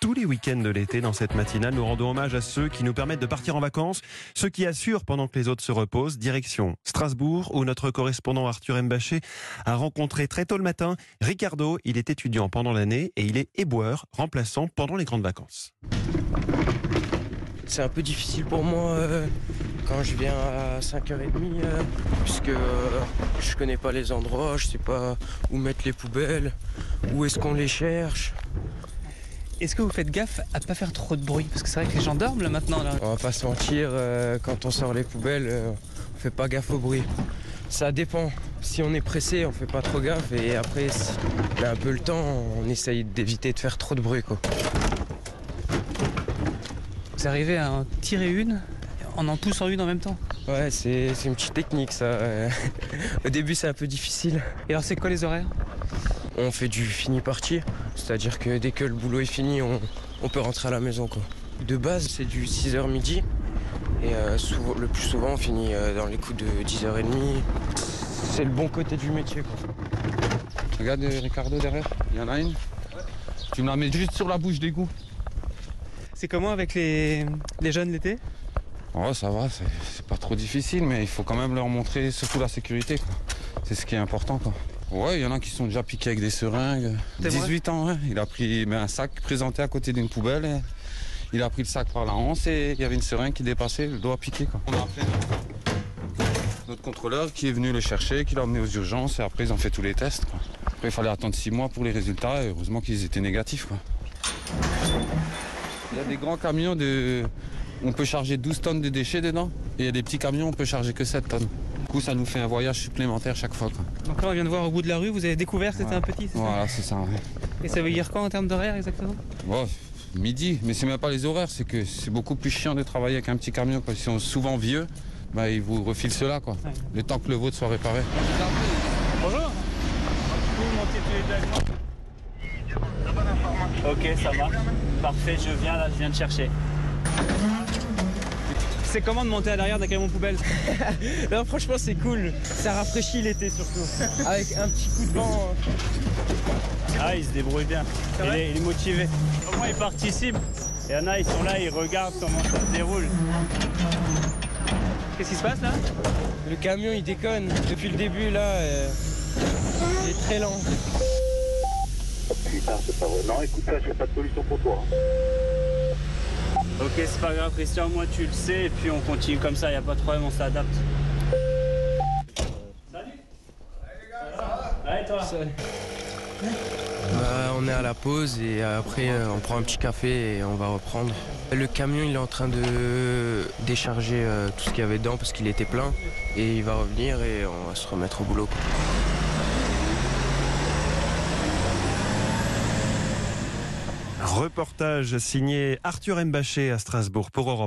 Tous les week-ends de l'été, dans cette matinale, nous rendons hommage à ceux qui nous permettent de partir en vacances, ceux qui assurent pendant que les autres se reposent. Direction Strasbourg, où notre correspondant Arthur Mbaché a rencontré très tôt le matin Ricardo. Il est étudiant pendant l'année et il est éboueur, remplaçant pendant les grandes vacances. C'est un peu difficile pour moi euh, quand je viens à 5h30 euh, puisque euh, je connais pas les endroits, je sais pas où mettre les poubelles, où est-ce qu'on les cherche. Est-ce que vous faites gaffe à pas faire trop de bruit? Parce que c'est vrai que les gens dorment là maintenant. Là. On va pas se mentir, euh, quand on sort les poubelles, euh, on fait pas gaffe au bruit. Ça dépend. Si on est pressé, on fait pas trop gaffe et après, si on a un peu le temps, on essaye d'éviter de faire trop de bruit quoi. Vous arrivez à en tirer une en en poussant une en même temps? Ouais, c'est une petite technique ça. Au début, c'est un peu difficile. Et alors c'est quoi les horaires? On fait du fini parti, c'est-à-dire que dès que le boulot est fini, on, on peut rentrer à la maison. Quoi. De base, c'est du 6h midi, et euh, souvent- le plus souvent, on finit euh, dans les coups de 10h30. C'est le bon côté du métier. Quoi. Regarde euh, Ricardo derrière, il y en a une. Tu me la mets juste sur la bouche d'égout. C'est comment avec les, les jeunes l'été? Oh, ça va, c'est pas trop difficile, mais il faut quand même leur montrer surtout la sécurité. C'est ce qui est important. Quoi. Ouais, il y en a qui sont déjà piqués avec des seringues. C'est vrai 18 ans, ouais. Il a pris mais un sac présenté à côté d'une poubelle. et il a pris le sac par la hanse et il y avait une seringue qui dépassait, le doigt piqué. Quoi. On a appelé notre contrôleur qui est venu le chercher, qui l'a emmené aux urgences et après ils ont fait tous les tests. quoi. Après, il fallait attendre 6 mois pour les résultats et heureusement qu'ils étaient négatifs. quoi. Il y a des grands camions de. On peut charger 12 tonnes de déchets dedans. Et il y a des petits camions, on peut charger que 7 tonnes. Coup, ça nous fait un voyage supplémentaire chaque fois. Quoi. Donc là on vient de voir au bout de la rue, vous avez découvert que c'était Ouais. un petit, c'est Voilà, c'est ça. ouais. Et ça veut dire quoi en termes d'horaire exactement? Bon, midi, mais c'est même pas les horaires, c'est que c'est beaucoup plus chiant de travailler avec un petit camion. Parce qu'ils sont souvent vieux, bah, ils vous refilent cela. Quoi. Ouais. Le temps que le vôtre soit réparé. Bonjour Ok, ça marche. Parfait, je viens là, je viens de chercher. C'est comment de monter à l'arrière d'un camion poubelle Non, franchement, c'est cool. Ça rafraîchit l'été surtout. Avec un petit coup de vent. euh, Ah, il se débrouille bien. Il est, il est motivé. Au moins, il participe. Il y en a, ils sont là, ils regardent comment ça se déroule. Qu'est-ce qui se passe là? Le camion, il déconne. Depuis le début, là, euh, il est très lent. Putain, c'est pas vrai. Non, écoute, ça, j'ai pas de solution pour toi. Ok, c'est pas grave, Christian, moi tu le sais, et puis on continue comme ça, il a pas de problème, on s'adapte. Salut Ouais, toi Bah, on est à la pause et après euh, on prend un petit café et on va reprendre. Le camion il est en train de décharger euh, tout ce qu'il y avait dedans parce qu'il était plein et il va revenir et on va se remettre au boulot. Reportage signé Arthur Mbaché à Strasbourg pour Europe.